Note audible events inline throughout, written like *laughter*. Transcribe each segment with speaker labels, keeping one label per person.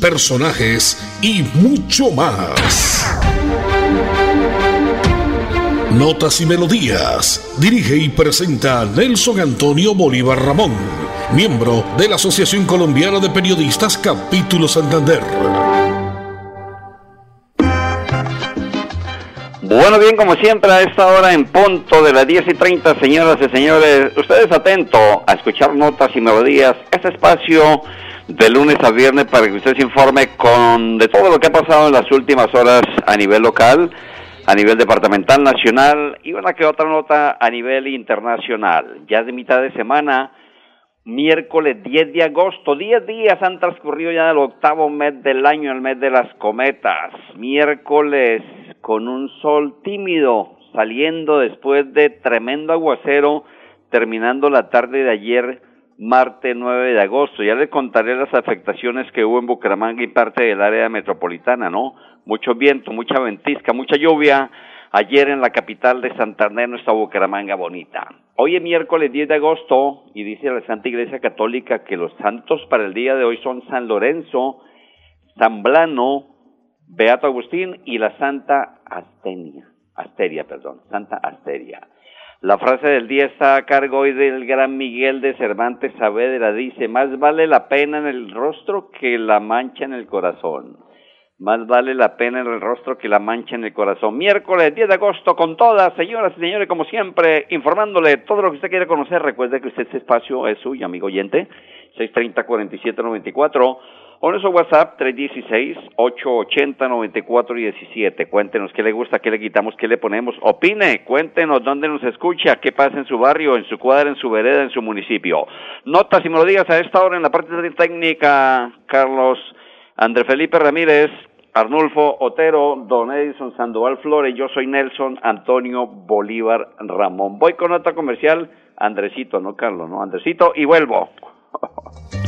Speaker 1: personajes y mucho más. Notas y Melodías. Dirige y presenta Nelson Antonio Bolívar Ramón, miembro de la Asociación Colombiana de Periodistas Capítulo Santander.
Speaker 2: Bueno, bien, como siempre, a esta hora en punto de las 10 y 30, señoras y señores, ustedes atentos a escuchar notas y melodías, este espacio de lunes a viernes para que usted se informe con de todo lo que ha pasado en las últimas horas a nivel local, a nivel departamental, nacional y una que otra nota a nivel internacional. Ya de mitad de semana, miércoles 10 de agosto, 10 días han transcurrido ya del octavo mes del año, el mes de las cometas. Miércoles con un sol tímido saliendo después de tremendo aguacero, terminando la tarde de ayer, martes 9 de agosto. Ya les contaré las afectaciones que hubo en Bucaramanga y parte del área metropolitana, ¿no? Mucho viento, mucha ventisca, mucha lluvia. Ayer en la capital de Santander, nuestra Bucaramanga bonita. Hoy es miércoles 10 de agosto y dice la Santa Iglesia Católica que los santos para el día de hoy son San Lorenzo, San Blano, Beato Agustín y la Santa Astenia, Asteria, perdón, Santa Asteria. La frase del día está a cargo hoy del gran Miguel de Cervantes Saavedra. Dice, más vale la pena en el rostro que la mancha en el corazón. Más vale la pena en el rostro que la mancha en el corazón. Miércoles 10 de agosto con todas, señoras y señores, como siempre, informándole todo lo que usted quiere conocer. Recuerde que usted este espacio es suyo, amigo oyente. 630-4794 o nuestro WhatsApp 316-880-9417. Cuéntenos qué le gusta, qué le quitamos, qué le ponemos. Opine, cuéntenos dónde nos escucha, qué pasa en su barrio, en su cuadra, en su vereda, en su municipio. Notas y me lo digas a esta hora en la parte técnica, Carlos André Felipe Ramírez, Arnulfo Otero, Don Edison Sandoval Flores, yo soy Nelson Antonio Bolívar Ramón. Voy con nota comercial, Andresito, no Carlos, no Andresito, y vuelvo. *laughs*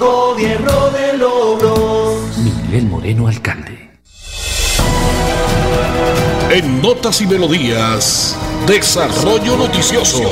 Speaker 3: Gobierno de logros.
Speaker 4: Miguel Moreno, alcalde.
Speaker 1: En Notas y Melodías, Desarrollo Noticioso.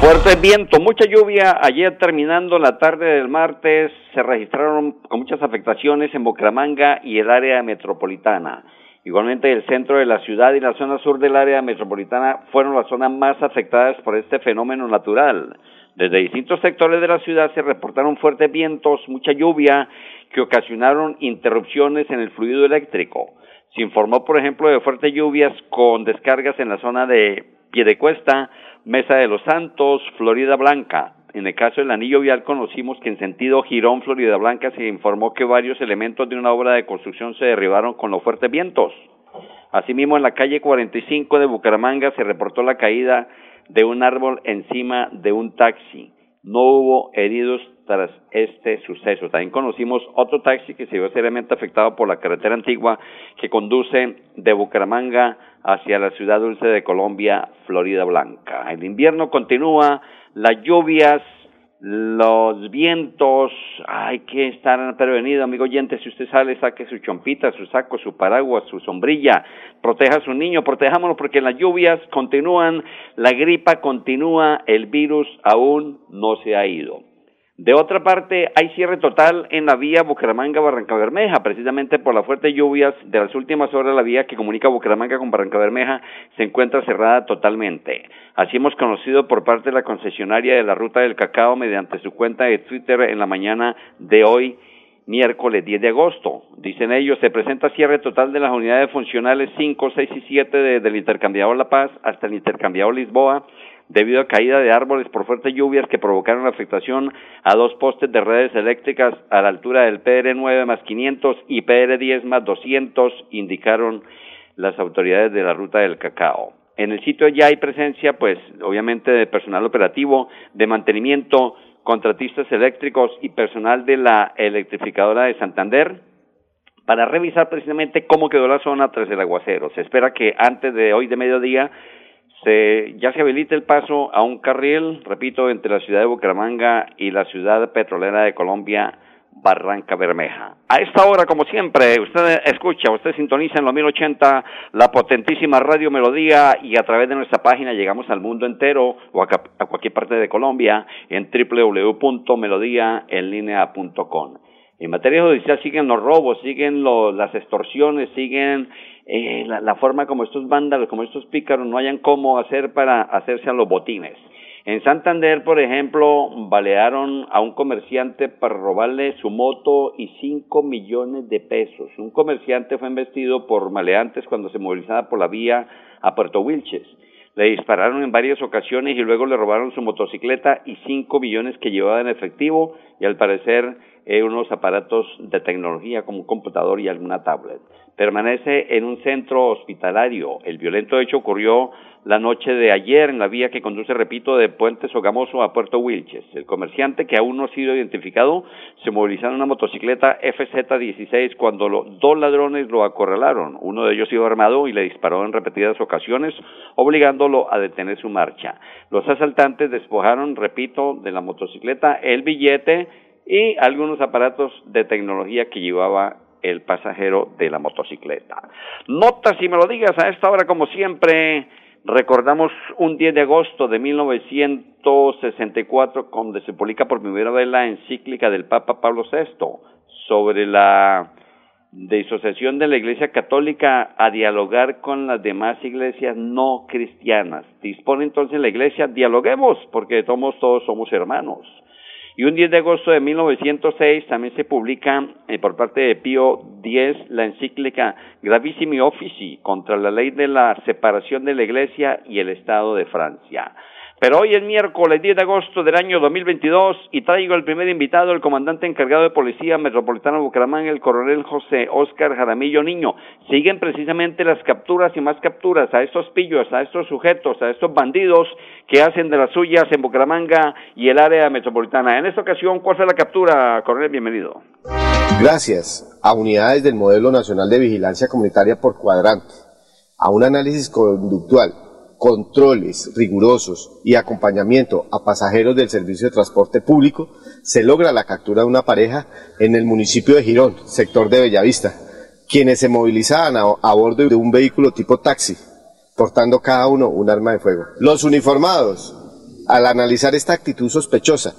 Speaker 2: Fuerte viento, mucha lluvia. Ayer terminando la tarde del martes se registraron con muchas afectaciones en Bucaramanga y el área metropolitana. Igualmente el centro de la ciudad y la zona sur del área metropolitana fueron las zonas más afectadas por este fenómeno natural. Desde distintos sectores de la ciudad se reportaron fuertes vientos, mucha lluvia, que ocasionaron interrupciones en el fluido eléctrico. Se informó, por ejemplo, de fuertes lluvias con descargas en la zona de Piedecuesta, Mesa de los Santos, Florida Blanca. En el caso del anillo vial conocimos que en sentido Girón, Florida Blanca, se informó que varios elementos de una obra de construcción se derribaron con los fuertes vientos. Asimismo, en la calle 45 de Bucaramanga se reportó la caída de un árbol encima de un taxi. No hubo heridos tras este suceso. También conocimos otro taxi que se vio seriamente afectado por la carretera antigua que conduce de Bucaramanga hacia la ciudad dulce de Colombia, Florida Blanca. El invierno continúa, las lluvias los vientos, hay que estar prevenido, amigo oyente, si usted sale, saque su chompita, su saco, su paraguas, su sombrilla, proteja a su niño, protejámonos porque las lluvias continúan, la gripa continúa, el virus aún no se ha ido. De otra parte, hay cierre total en la vía Bucaramanga-Barranca Bermeja, precisamente por las fuertes lluvias de las últimas horas. La vía que comunica Bucaramanga con Barranca Bermeja se encuentra cerrada totalmente. Así hemos conocido por parte de la concesionaria de la Ruta del Cacao mediante su cuenta de Twitter en la mañana de hoy miércoles 10 de agosto. Dicen ellos, se presenta cierre total de las unidades funcionales 5, 6 y 7 de, del intercambiador La Paz hasta el intercambiador Lisboa debido a caída de árboles por fuertes lluvias que provocaron afectación a dos postes de redes eléctricas a la altura del PR9 más 500 y PR10 más 200, indicaron las autoridades de la ruta del cacao. En el sitio ya hay presencia, pues, obviamente, de personal operativo, de mantenimiento, contratistas eléctricos y personal de la electrificadora de Santander para revisar precisamente cómo quedó la zona tras el aguacero. Se espera que antes de hoy de mediodía se, ya se habilite el paso a un carril, repito, entre la ciudad de Bucaramanga y la ciudad petrolera de Colombia, Barranca Bermeja. A esta hora, como siempre, usted escucha, usted sintoniza en los 1080 la potentísima Radio Melodía y a través de nuestra página llegamos al mundo entero o a, cualquier parte de Colombia en www.melodiaenlinea.com. En materia judicial siguen los robos, siguen las extorsiones, siguen eh, la, forma como estos vándalos, como estos pícaros no hayan cómo hacer para hacerse a los botines. En Santander, por ejemplo, balearon a un comerciante para robarle su moto y cinco millones de pesos. Un comerciante fue embestido por maleantes cuando se movilizaba por la vía a Puerto Wilches. Le dispararon en varias ocasiones y luego le robaron su motocicleta y cinco millones que llevaba en efectivo y al parecer eh, unos aparatos de tecnología como un computador y alguna tablet permanece en un centro hospitalario. El violento hecho ocurrió la noche de ayer en la vía que conduce, repito, de Puente Sogamoso a Puerto Wilches. El comerciante, que aún no ha sido identificado, se movilizó en una motocicleta FZ-16 cuando los dos ladrones lo acorralaron. Uno de ellos iba armado y le disparó en repetidas ocasiones, obligándolo a detener su marcha. Los asaltantes despojaron, repito, de la motocicleta el billete y algunos aparatos de tecnología que llevaba el pasajero de la motocicleta. Notas y me lo digas a esta hora como siempre. Recordamos un 10 de agosto de 1964 cuando se publica por primera vez la encíclica del Papa Pablo VI sobre la disociación de la Iglesia Católica a dialogar con las demás iglesias no cristianas. Dispone entonces la Iglesia, dialoguemos, porque todos somos hermanos. Y un 10 de agosto de 1906 también se publica eh, por parte de Pío X la encíclica Gravissimi Offici contra la ley de la separación de la Iglesia y el Estado de Francia. Pero hoy es miércoles 10 de agosto del año 2022 y traigo el primer invitado, el comandante encargado de Policía Metropolitana de Bucaramanga, el coronel José Oscar Jaramillo Niño. Siguen precisamente las capturas y más capturas a estos pillos, a estos sujetos, a estos bandidos que hacen de las suyas en Bucaramanga y el área metropolitana. En esta ocasión, ¿cuál fue la captura, coronel? Bienvenido.
Speaker 5: Gracias a unidades del Modelo Nacional de Vigilancia Comunitaria por cuadrante, a un análisis conductual controles rigurosos y acompañamiento a pasajeros del servicio de transporte público, se logra la captura de una pareja en el municipio de Girón, sector de Bellavista, quienes se movilizaban a, bordo de un vehículo tipo taxi, portando cada uno un arma de fuego. Los uniformados, al analizar esta actitud sospechosa,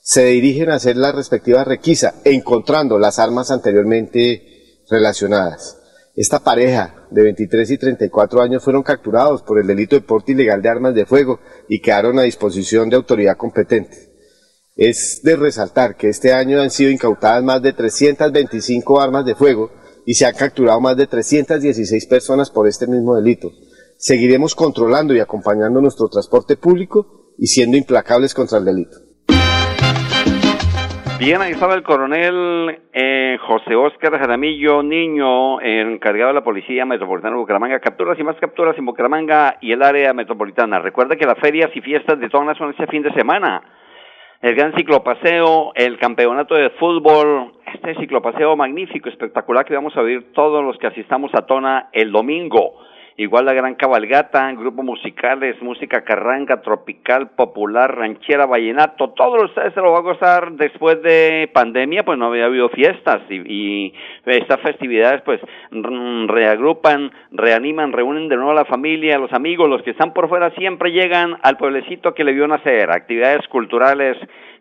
Speaker 5: se dirigen a hacer la respectiva requisa, encontrando las armas anteriormente relacionadas. Esta pareja de 23 y 34 años fueron capturados por el delito de porte ilegal de armas de fuego y quedaron a disposición de autoridad competente. Es de resaltar que este año han sido incautadas más de 325 armas de fuego y se han capturado más de 316 personas por este mismo delito. Seguiremos controlando y acompañando nuestro transporte público y siendo implacables contra el delito.
Speaker 2: Bien, ahí estaba el coronel eh, José Óscar Jaramillo Niño, encargado de la Policía Metropolitana de Bucaramanga. Capturas y más capturas en Bucaramanga y el área metropolitana. Recuerda que las ferias y fiestas de todas son este fin de semana. El gran ciclopaseo, el campeonato de fútbol, este ciclopaseo magnífico, espectacular que vamos a vivir todos los que asistamos a Tona el domingo igual la gran cabalgata, grupos musicales, música carranga, tropical, popular, ranchera, vallenato, todos ustedes se lo va a gozar después de pandemia, pues no había habido fiestas y, y estas festividades pues reagrupan, reaniman, reúnen de nuevo a la familia, a los amigos, los que están por fuera siempre llegan al pueblecito que le vio nacer, actividades culturales,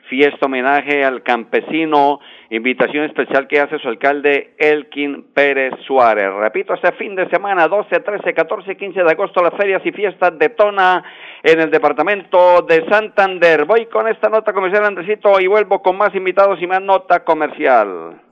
Speaker 2: fiesta homenaje al campesino, invitación especial que hace su alcalde Elkin Pérez Suárez. Repito, este fin de semana, 12, 13, 14 y 15 de agosto, las ferias y fiestas de Tona en el departamento de Santander. Voy con esta nota comercial, Andresito, y vuelvo con más invitados y más nota comercial.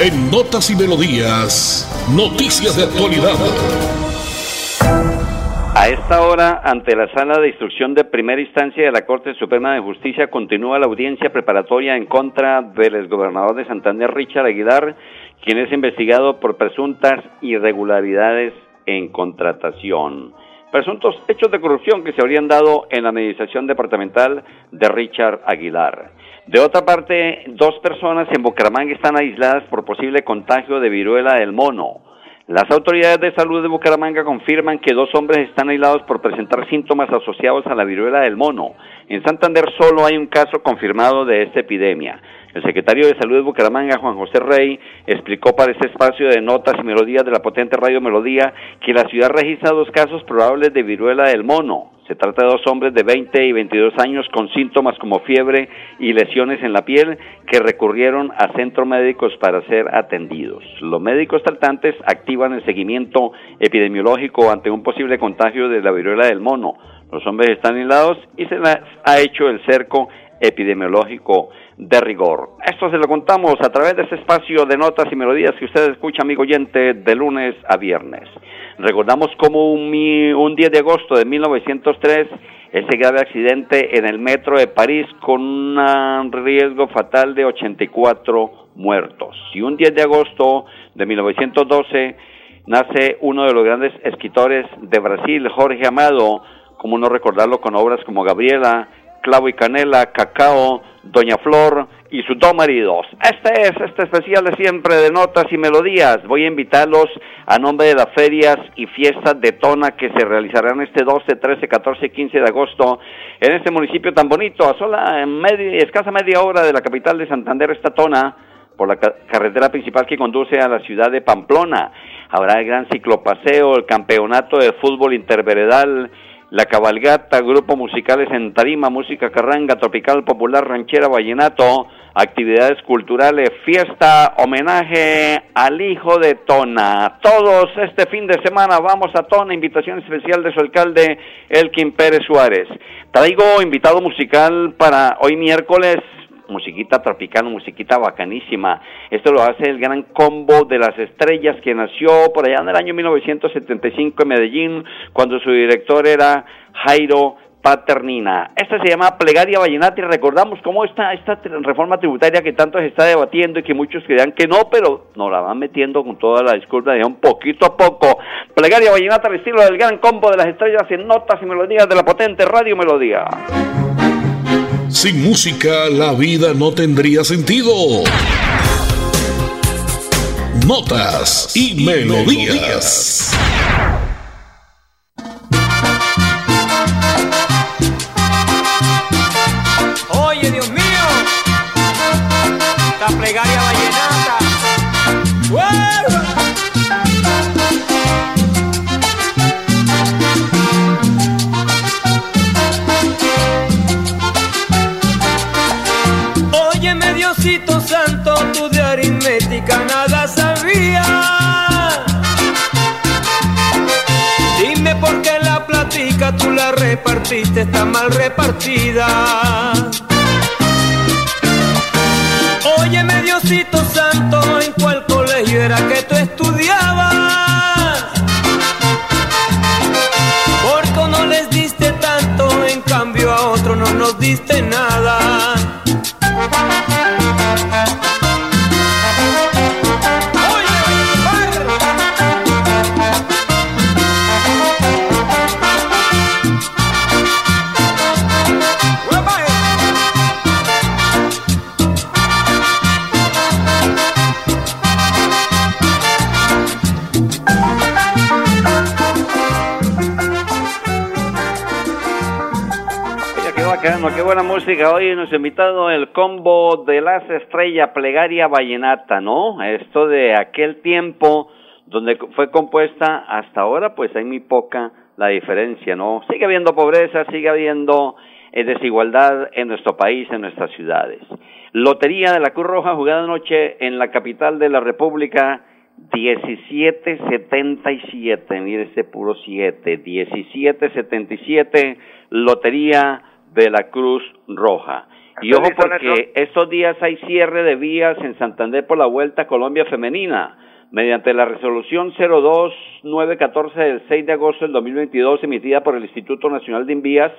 Speaker 1: En Notas y Melodías, noticias de actualidad.
Speaker 2: A esta hora, ante la sala de instrucción de primera instancia de la Corte Suprema de Justicia, continúa la audiencia preparatoria en contra del exgobernador de Santander, Richard Aguilar, quien es investigado por presuntas irregularidades en contratación. Presuntos hechos de corrupción que se habrían dado en la administración departamental de Richard Aguilar. De otra parte, dos personas en Bucaramanga están aisladas por posible contagio de viruela del mono. Las autoridades de salud de Bucaramanga confirman que dos hombres están aislados por presentar síntomas asociados a la viruela del mono. En Santander solo hay un caso confirmado de esta epidemia. El secretario de Salud de Bucaramanga, Juan José Rey, explicó para este espacio de notas y melodías de la potente radio Melodía que la ciudad registra dos casos probables de viruela del mono. Se trata de dos hombres de 20 y 22 años con síntomas como fiebre y lesiones en la piel que recurrieron a centros médicos para ser atendidos. Los médicos tratantes activan el seguimiento epidemiológico ante un posible contagio de la viruela del mono. Los hombres están aislados y se ha hecho el cerco epidemiológico de rigor. Esto se lo contamos a través de este espacio de notas y melodías que usted escucha, amigo oyente, de lunes a viernes. Recordamos como un, un 10 de agosto de 1903, ese grave accidente en el metro de París con un riesgo fatal de 84 muertos. Y un 10 de agosto de 1912 nace uno de los grandes escritores de Brasil, Jorge Amado, como no recordarlo con obras como Gabriela, Clavo y Canela, Cacao, Doña Flor y sus dos maridos. Este es este especial de siempre de notas y melodías. Voy a invitarlos a nombre de las ferias y fiestas de Tona que se realizarán este 12, 13, 14 y 15 de agosto en este municipio tan bonito, a sola media, escasa media hora de la capital de Santander, esta Tona, por la carretera principal que conduce a la ciudad de Pamplona. Habrá el gran ciclopaseo, el campeonato de fútbol interveredal, la cabalgata, grupos musicales en tarima, música carranga, tropical, popular, ranchera, vallenato, actividades culturales, fiesta, homenaje al hijo de Tona. Todos este fin de semana vamos a Tona, invitación especial de su alcalde Elkin Pérez Suárez. Traigo invitado musical para hoy miércoles, musiquita tropical, musiquita bacanísima. Esto lo hace el gran combo de las estrellas que nació por allá en el año 1975 en Medellín, cuando su director era Jairo Paternina. Esta se llama Plegaria Vallenata y recordamos cómo está esta reforma tributaria que tanto se está debatiendo y que muchos crean que no, pero nos la van metiendo con toda la disculpa de un poquito a poco. Plegaria Vallenata al estilo del gran combo de las estrellas en notas y melodías de la potente Radio Melodía.
Speaker 1: Sin música la vida no tendría sentido. Notas y, melodías.
Speaker 6: Oye, Dios mío, la plegaria nada sabías. Dime por qué la platica tú la repartiste, está mal repartida. Óyeme, Diosito Santo, ¿en cuál colegio era que tú estudiabas? Porque no les diste tanto, en cambio a otro no nos diste nada.
Speaker 2: Música. Hoy nos ha invitado el combo de las estrellas plegaria vallenata, ¿no? Esto de aquel tiempo donde fue compuesta hasta ahora, pues hay muy poca la diferencia, ¿no? Sigue habiendo pobreza, sigue habiendo eh, desigualdad en nuestro país, en nuestras ciudades. Lotería de la Cruz Roja jugada anoche en la capital de la República, 1777, mire ese puro 7, 1777, Lotería de la Cruz Roja. Y ojo porque estos días hay cierre de vías en Santander por la Vuelta a Colombia Femenina. Mediante la resolución 02914 del 6 de agosto del 2022 emitida por el Instituto Nacional de Envías,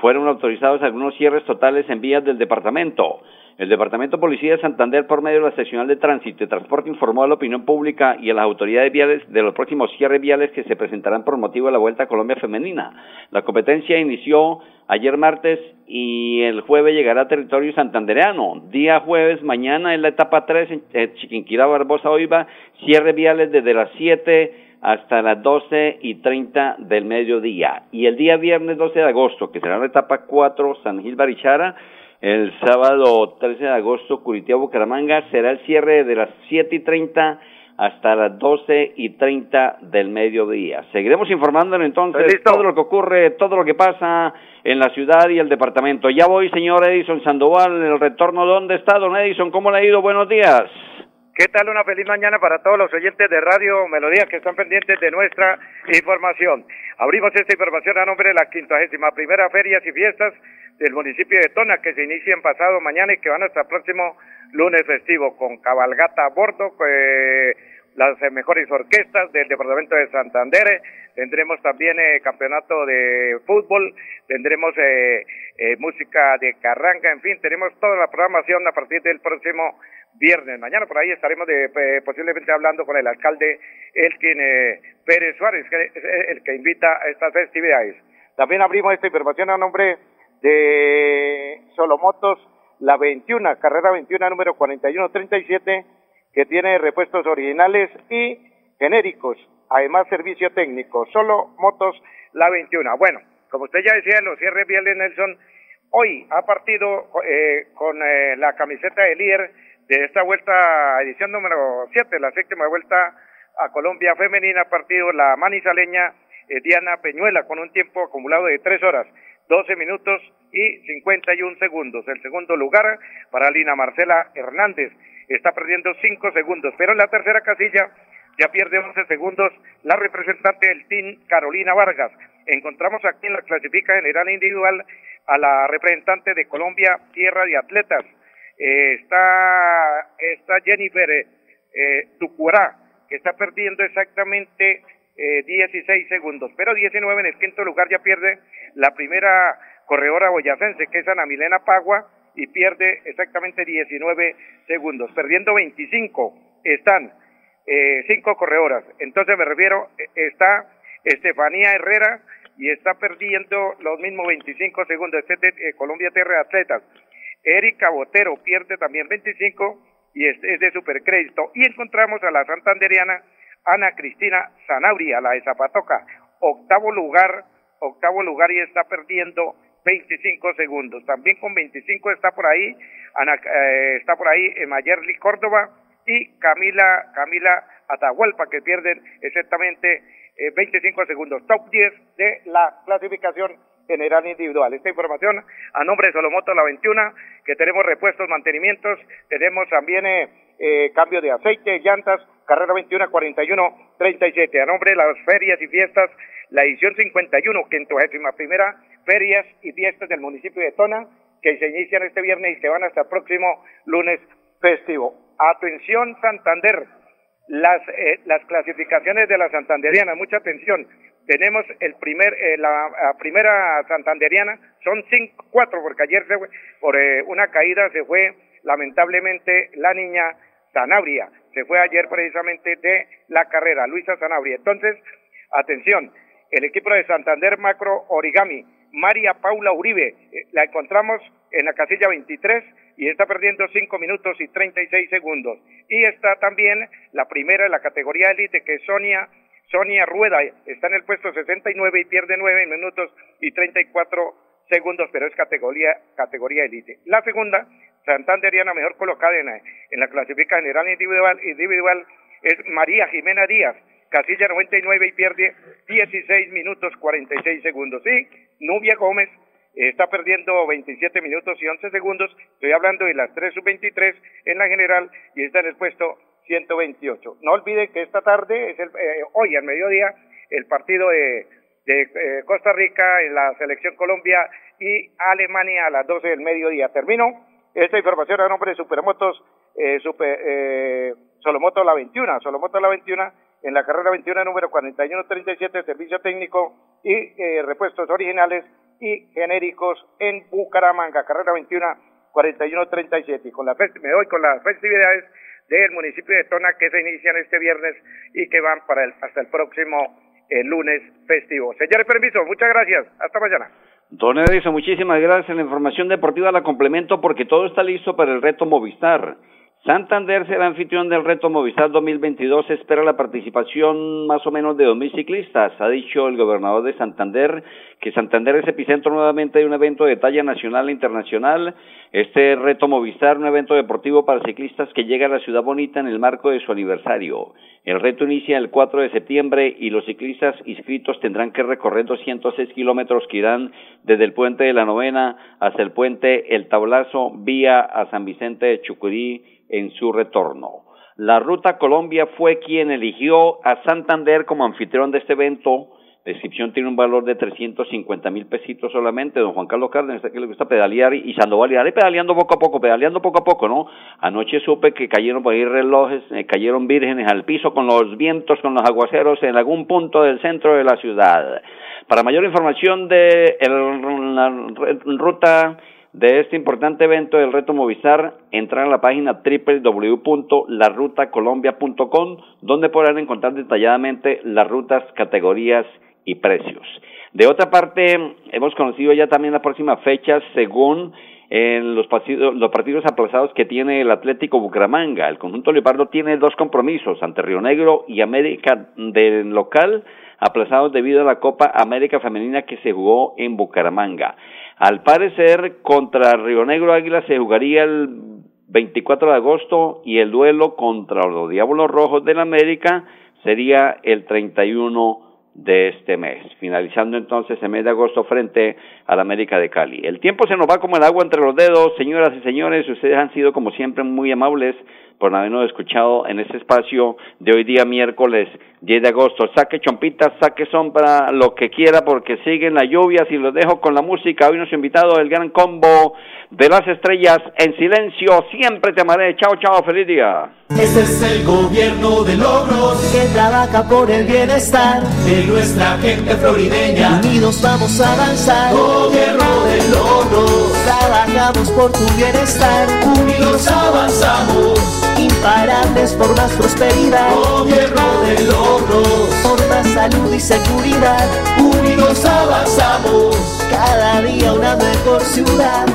Speaker 2: fueron autorizados algunos cierres totales en vías del departamento. El Departamento de Policía de Santander, por medio de la Seccional de Tránsito y Transporte, informó a la opinión pública y a las autoridades viales de los próximos cierres viales que se presentarán por motivo de la Vuelta a Colombia Femenina. La competencia inició ayer martes y el jueves llegará a territorio santandereano. Día jueves, mañana en la etapa 3 en Chiquinquirá, Barbosa, Oiva, cierres viales desde las 7 hasta las 12 y 30 del mediodía. Y el día viernes 12 de agosto, que será la etapa 4 San Gil Barichara, el sábado 13 de agosto, Curitiba Bucaramanga, será el cierre de las 7 y 30 hasta las 12 y 30 del mediodía. Seguiremos informándole entonces todo lo que ocurre, todo lo que pasa en la ciudad y el departamento. Ya voy, señor Edison Sandoval, el retorno. ¿Dónde está, don Edison? ¿Cómo le ha ido? Buenos días.
Speaker 7: ¿Qué tal? Una feliz mañana para todos los oyentes de Radio Melodía que están pendientes de nuestra información. Abrimos esta información a nombre de la quincuagésima primera Ferias y Fiestas del municipio de Tona que se inician pasado mañana y que van hasta el próximo lunes festivo con cabalgata a bordo, eh, las mejores orquestas del departamento de Santander, tendremos también eh, campeonato de fútbol, tendremos eh, música de carranga, en fin, tenemos toda la programación a partir del próximo viernes. Mañana por ahí estaremos de, posiblemente hablando con el alcalde Elkin Pérez Suárez, que es el que invita a estas festividades. También abrimos esta información a nombre de Solomotos, la 21, carrera 21, número 4137, que tiene repuestos originales y genéricos, además servicio técnico. Solo motos, la 21. Bueno, como usted ya decía, los cierres viales Nelson, hoy ha partido eh, con eh, la camiseta de líder de esta vuelta, edición número 7, la séptima vuelta a Colombia femenina, ha partido la manizaleña eh, Diana Peñuela con un tiempo acumulado de 3 horas. 12 minutos y 51 segundos. El segundo lugar para Lina Marcela Hernández. Está perdiendo 5 segundos, pero en la tercera casilla ya pierde 11 segundos la representante del team Carolina Vargas. Encontramos aquí en la clasifica general individual a la representante de Colombia Tierra de Atletas. Eh, está, está Jennifer eh, Tucurá, que está perdiendo exactamente eh, 16 segundos, pero 19 en el quinto lugar ya pierde la primera corredora boyacense, que es Ana Milena Pagua, y pierde exactamente 19 segundos, perdiendo 25 están eh, cinco corredoras. Entonces me refiero, eh, está Estefanía Herrera y está perdiendo los mismos 25 segundos. Este es de eh, Colombia Terra Atletas. Erika Botero pierde también 25 y este es de Supercrédito. Y encontramos a la santanderiana Ana Cristina Zanabria, la de Zapatoca, octavo lugar, octavo lugar y está perdiendo 25 segundos. También con 25 está por ahí, Ana, eh, está por ahí Mayerly Córdoba y Camila, Camila Atahualpa, que pierden exactamente 25 eh, segundos. Top 10 de la clasificación general individual. Esta información a nombre de Solomoto La 21, que tenemos repuestos, mantenimientos, tenemos también eh, cambio de aceite, llantas, carrera 21 41 37. A nombre de las ferias y fiestas, la edición 51, quintuagésima primera ferias y fiestas del municipio de Tona, que se inician este viernes y que van hasta el próximo lunes festivo. Atención Santander, las, eh, las clasificaciones de la santanderiana, mucha atención. Tenemos el primer, eh, la, primera santanderiana, son cinco, cuatro, porque ayer se por eh, una caída se fue lamentablemente la niña Sanabria se fue ayer precisamente de la carrera, Luisa Sanabria. Entonces, atención, el equipo de Santander Macro Origami, María Paula Uribe, eh, la encontramos en la casilla 23 y está perdiendo 5 minutos y 36 segundos. Y está también la primera de la categoría élite, que es Sonia, Sonia Rueda, está en el puesto 69 y pierde 9 minutos y 34 segundos, pero es categoría, categoría elite. La segunda, Santanderiana mejor colocada en la, en la clasificación general individual, individual es María Jimena Díaz, casilla 99 y pierde 16 minutos 46 segundos. Y Nubia Gómez está perdiendo 27 minutos y 11 segundos. Estoy hablando de las 3 sub-23 en la general y está en el puesto 128. No olviden que esta tarde, es el, eh, hoy al mediodía, el partido de, de eh, Costa Rica en la selección Colombia y Alemania a las 12 del mediodía. Termino esta información a nombre de Supermotos, eh, super, eh, Solomoto La 21, Solomoto La 21 en la carrera 21 número 4137, servicio técnico y eh, repuestos originales y genéricos en Bucaramanga, carrera 21 4137. Y con la me doy con las festividades del municipio de Tona que se inician este viernes y que van para el, hasta el próximo el lunes festivo. Señores, permiso, muchas gracias. Hasta mañana.
Speaker 2: Don Edison, muchísimas gracias. La información deportiva la complemento porque todo está listo para el reto Movistar. Santander será anfitrión del reto Movistar 2022. espera la participación más o menos de 2.000 ciclistas. Ha dicho el gobernador de Santander que Santander es epicentro nuevamente de un evento de talla nacional e internacional. Este reto Movistar, un evento deportivo para ciclistas que llega a la ciudad bonita en el marco de su aniversario. El reto inicia el 4 de septiembre y los ciclistas inscritos tendrán que recorrer 206 kilómetros que irán desde el puente de la novena hasta el puente El Tablazo vía a San Vicente de Chucurí en su retorno. La Ruta Colombia fue quien eligió a Santander como anfitrión de este evento. La inscripción tiene un valor de 350 mil pesitos solamente. Don Juan Carlos Cárdenas, que le gusta pedalear y Sandoval y pedaleando poco a poco, pedaleando poco a poco, ¿no? Anoche supe que cayeron por ahí relojes, eh, cayeron vírgenes al piso con los vientos, con los aguaceros en algún punto del centro de la ciudad. Para mayor información de la ruta de este importante evento del Reto Movistar, entrar a la página www.larutacolombia.com, donde podrán encontrar detalladamente las rutas, categorías y precios. De otra parte, hemos conocido ya también la próxima fecha según en los partidos, los partidos aplazados que tiene el Atlético Bucaramanga. El conjunto Leopardo tiene dos compromisos ante Río Negro y América del local aplazados debido a la Copa América Femenina que se jugó en Bucaramanga. Al parecer, contra Río Negro Águila se jugaría el 24 de agosto y el duelo contra los Diablos Rojos del América sería el 31 de este mes, finalizando entonces el mes de agosto frente a la América de Cali. El tiempo se nos va como el agua entre los dedos, señoras y señores, ustedes han sido como siempre muy amables por habernos escuchado en este espacio de hoy día miércoles 10 de agosto. Saque chompitas, saque sombra, lo que quiera, porque siguen las lluvias y los dejo con la música. Hoy nos ha invitado el gran combo de las estrellas en silencio. Siempre te amaré. Chao, chao, feliz día.
Speaker 8: Este es el gobierno de logros
Speaker 3: que trabaja por el bienestar
Speaker 8: de nuestra gente florideña.
Speaker 3: Unidos vamos a avanzar.
Speaker 8: Gobierno de logros.
Speaker 3: Trabajamos por tu bienestar. Por más prosperidad.
Speaker 8: Gobierno de logros,
Speaker 3: por más salud y seguridad.
Speaker 8: Unidos avanzamos,
Speaker 3: cada día una mejor ciudad.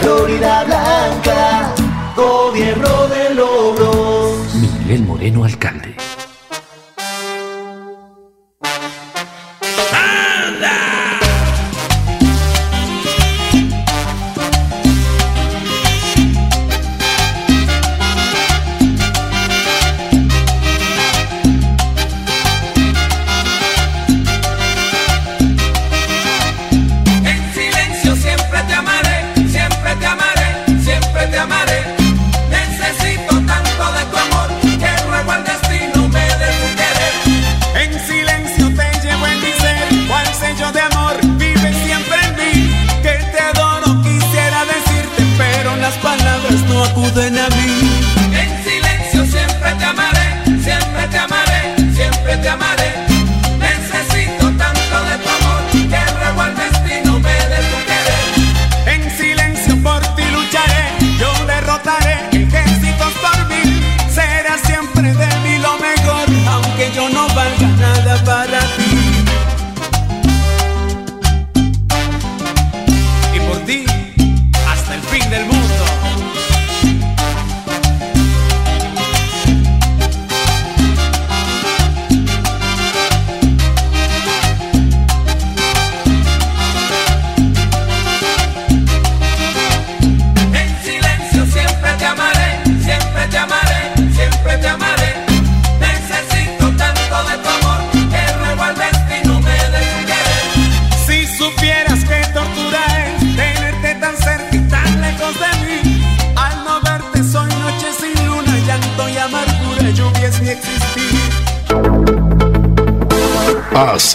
Speaker 3: Florida Blanca, gobierno de logros.
Speaker 4: Miguel Moreno, alcalde.